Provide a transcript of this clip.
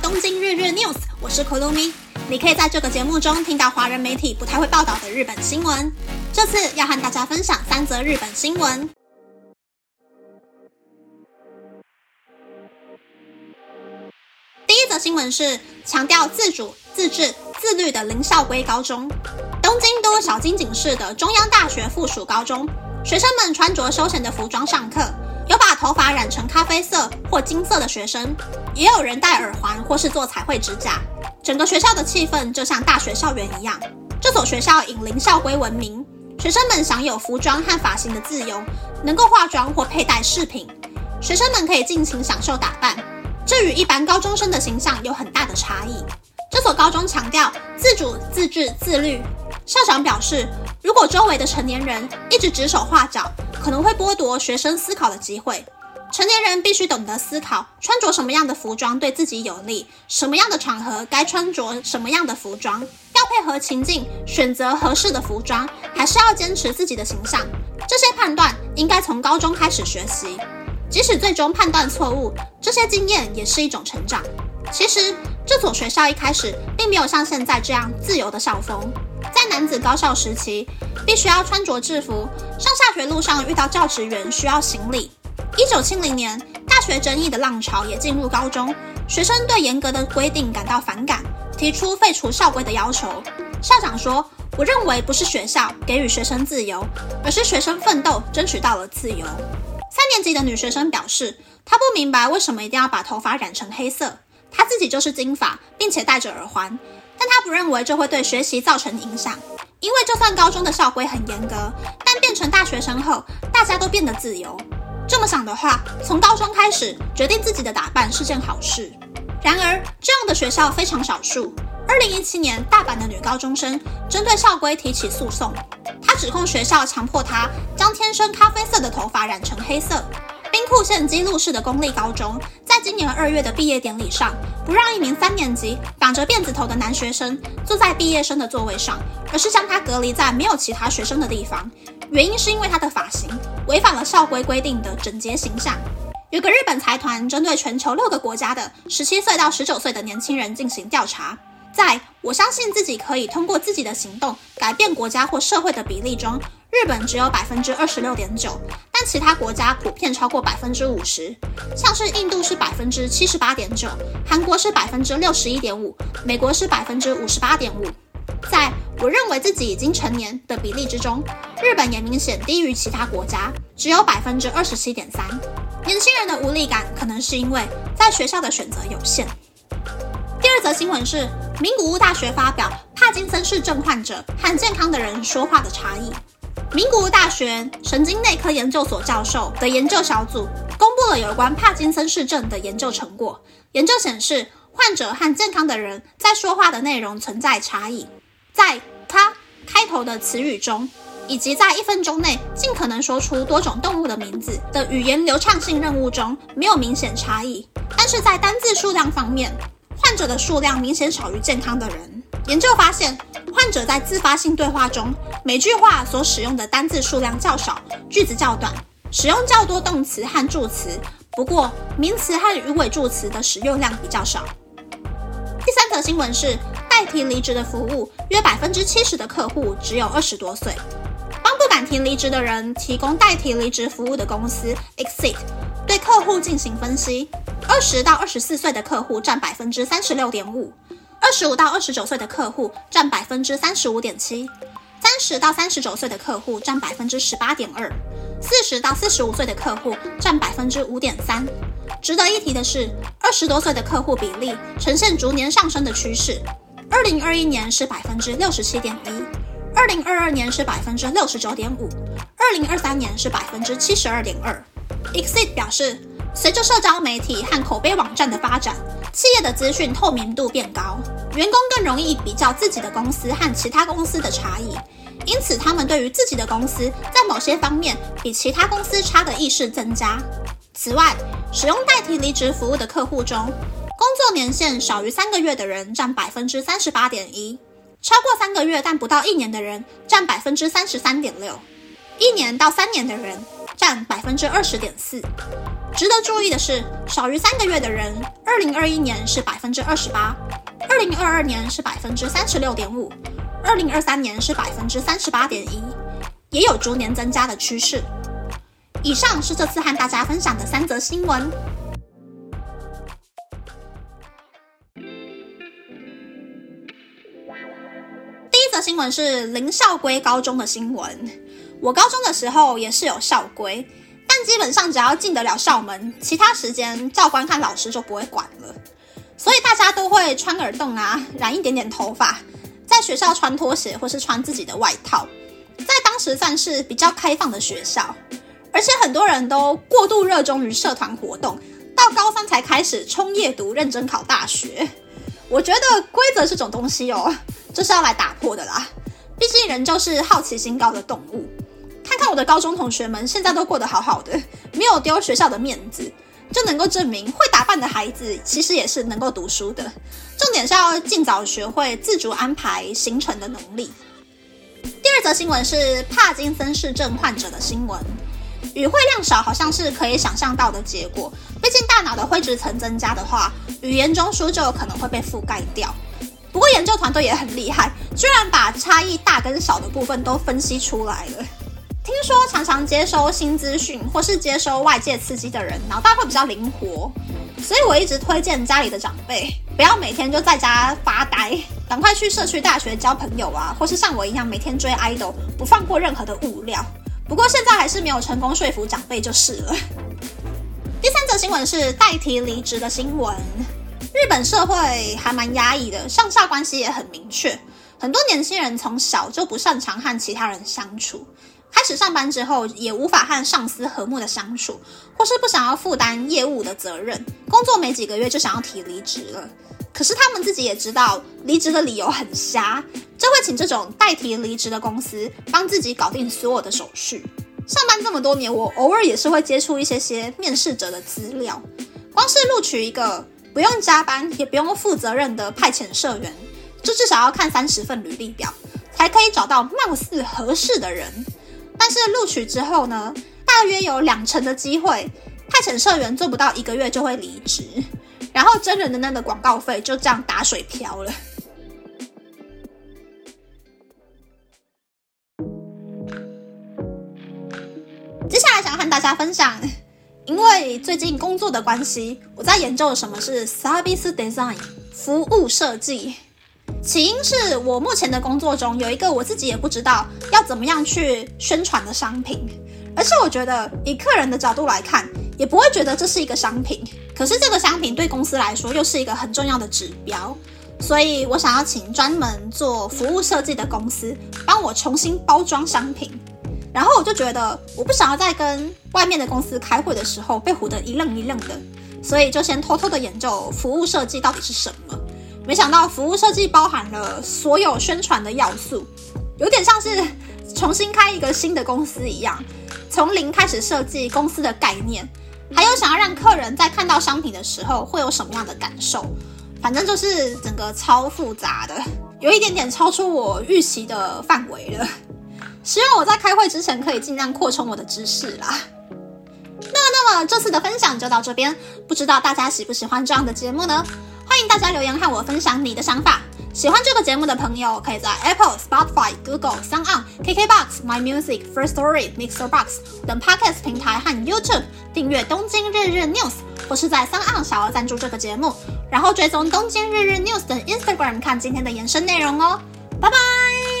东京日日 news，我是 Kolumi。你可以在这个节目中听到华人媒体不太会报道的日本新闻。这次要和大家分享三则日本新闻。第一则新闻是强调自主、自治、自律的林校规高中。东京都小金井市的中央大学附属高中，学生们穿着休闲的服装上课。有把头发染成咖啡色或金色的学生，也有人戴耳环或是做彩绘指甲。整个学校的气氛就像大学校园一样。这所学校以零校规闻名，学生们享有服装和发型的自由，能够化妆或佩戴饰品。学生们可以尽情享受打扮，这与一般高中生的形象有很大的差异。这所高中强调自主、自治、自律。校长表示，如果周围的成年人一直指手画脚，可能会剥夺学生思考的机会。成年人必须懂得思考，穿着什么样的服装对自己有利，什么样的场合该穿着什么样的服装，要配合情境选择合适的服装，还是要坚持自己的形象。这些判断应该从高中开始学习，即使最终判断错误，这些经验也是一种成长。其实，这所学校一开始并没有像现在这样自由的校风。在男子高校时期，必须要穿着制服，上下学路上遇到教职员需要行礼。一九七零年，大学争议的浪潮也进入高中，学生对严格的规定感到反感，提出废除校规的要求。校长说：“我认为不是学校给予学生自由，而是学生奋斗争取到了自由。”三年级的女学生表示，她不明白为什么一定要把头发染成黑色，她自己就是金发，并且戴着耳环。但他不认为这会对学习造成影响，因为就算高中的校规很严格，但变成大学生后，大家都变得自由。这么想的话，从高中开始决定自己的打扮是件好事。然而，这样的学校非常少数。二零一七年，大阪的女高中生针对校规提起诉讼，她指控学校强迫她将天生咖啡色的头发染成黑色。兵库县基路市的公立高中，在今年二月的毕业典礼上，不让一名三年级绑着辫子头的男学生坐在毕业生的座位上，而是将他隔离在没有其他学生的地方。原因是因为他的发型违反了校规规定的整洁形象。有个日本财团针对全球六个国家的十七岁到十九岁的年轻人进行调查。在我相信自己可以通过自己的行动改变国家或社会的比例中，日本只有百分之二十六点九，但其他国家普遍超过百分之五十。像是印度是百分之七十八点九，韩国是百分之六十一点五，美国是百分之五十八点五。在我认为自己已经成年的比例之中，日本也明显低于其他国家，只有百分之二十七点三。年轻人的无力感可能是因为在学校的选择有限。第二则新闻是。名古屋大学发表帕金森氏症患者和健康的人说话的差异。名古屋大学神经内科研究所教授的研究小组公布了有关帕金森氏症的研究成果。研究显示，患者和健康的人在说话的内容存在差异，在他开头的词语中，以及在一分钟内尽可能说出多种动物的名字的语言流畅性任务中没有明显差异，但是在单字数量方面。患者的数量明显少于健康的人。研究发现，患者在自发性对话中，每句话所使用的单字数量较少，句子较短，使用较多动词和助词。不过，名词和语尾助词的使用量比较少。第三则新闻是，代替离职的服务，约百分之七十的客户只有二十多岁。帮不敢提离职的人提供代替离职服务的公司 Exit 对客户进行分析。二十到二十四岁的客户占百分之三十六点五，二十五到二十九岁的客户占百分之三十五点七，三十到三十九岁的客户占百分之十八点二，四十到四十五岁的客户占百分之五点三。值得一提的是，二十多岁的客户比例呈现逐年上升的趋势，二零二一年是百分之六十七点一，二零二二年是百分之六十九点五，二零二三年是百分之七十二点二。Exit 表示。随着社交媒体和口碑网站的发展，企业的资讯透明度变高，员工更容易比较自己的公司和其他公司的差异，因此他们对于自己的公司在某些方面比其他公司差的意识增加。此外，使用代替离职服务的客户中，工作年限少于三个月的人占百分之三十八点一，超过三个月但不到一年的人占百分之三十三点六，一年到三年的人。占百分之二十点四。值得注意的是，少于三个月的人，二零二一年是百分之二十八，二零二二年是百分之三十六点五，二零二三年是百分之三十八点一，也有逐年增加的趋势。以上是这次和大家分享的三则新闻。第一则新闻是林校规高中的新闻。我高中的时候也是有校规。基本上只要进得了校门，其他时间教官和老师就不会管了。所以大家都会穿耳洞啊，染一点点头发，在学校穿拖鞋或是穿自己的外套，在当时算是比较开放的学校。而且很多人都过度热衷于社团活动，到高三才开始冲夜读，认真考大学。我觉得规则这种东西哦，就是要来打破的啦。毕竟人就是好奇心高的动物。看看我的高中同学们，现在都过得好好的，没有丢学校的面子，就能够证明会打扮的孩子其实也是能够读书的。重点是要尽早学会自主安排行程的能力。第二则新闻是帕金森氏症患者的新闻，语汇量少好像是可以想象到的结果，毕竟大脑的灰质层增加的话，语言中枢就有可能会被覆盖掉。不过研究团队也很厉害，居然把差异大跟小的部分都分析出来了。听说常常接收新资讯或是接收外界刺激的人，脑袋会比较灵活，所以我一直推荐家里的长辈不要每天就在家发呆，赶快去社区大学交朋友啊，或是像我一样每天追 idol，不放过任何的物料。不过现在还是没有成功说服长辈就是了。第三则新闻是代替离职的新闻，日本社会还蛮压抑的，上下关系也很明确，很多年轻人从小就不擅长和其他人相处。开始上班之后，也无法和上司和睦的相处，或是不想要负担业务的责任，工作没几个月就想要提离职了。可是他们自己也知道离职的理由很瞎，就会请这种代替离职的公司帮自己搞定所有的手续。上班这么多年，我偶尔也是会接触一些些面试者的资料，光是录取一个不用加班也不用负责任的派遣社员，就至少要看三十份履历表，才可以找到貌似合适的人。但是录取之后呢，大约有两成的机会，派遣社员做不到一个月就会离职，然后真人的那个广告费就这样打水漂了。接下来想要和大家分享，因为最近工作的关系，我在研究什么是 service design 服务设计。起因是我目前的工作中有一个我自己也不知道要怎么样去宣传的商品，而且我觉得以客人的角度来看，也不会觉得这是一个商品。可是这个商品对公司来说又是一个很重要的指标，所以我想要请专门做服务设计的公司帮我重新包装商品。然后我就觉得我不想要在跟外面的公司开会的时候被唬得一愣一愣的，所以就先偷偷的研究服务设计到底是什么。没想到服务设计包含了所有宣传的要素，有点像是重新开一个新的公司一样，从零开始设计公司的概念，还有想要让客人在看到商品的时候会有什么样的感受，反正就是整个超复杂的，有一点点超出我预期的范围了。希望我在开会之前可以尽量扩充我的知识啦。那那么这次的分享就到这边，不知道大家喜不喜欢这样的节目呢？欢迎大家留言和我分享你的想法。喜欢这个节目的朋友，可以在 Apple、Spotify、Google、s o n On、KKBox、My Music、First Story、Mixer Box 等 Podcast 平台和 YouTube 订阅《东京日日 News》，或是在 s o n On 小额赞助这个节目，然后追踪《东京日日 News》的 Instagram 看今天的延伸内容哦。拜拜。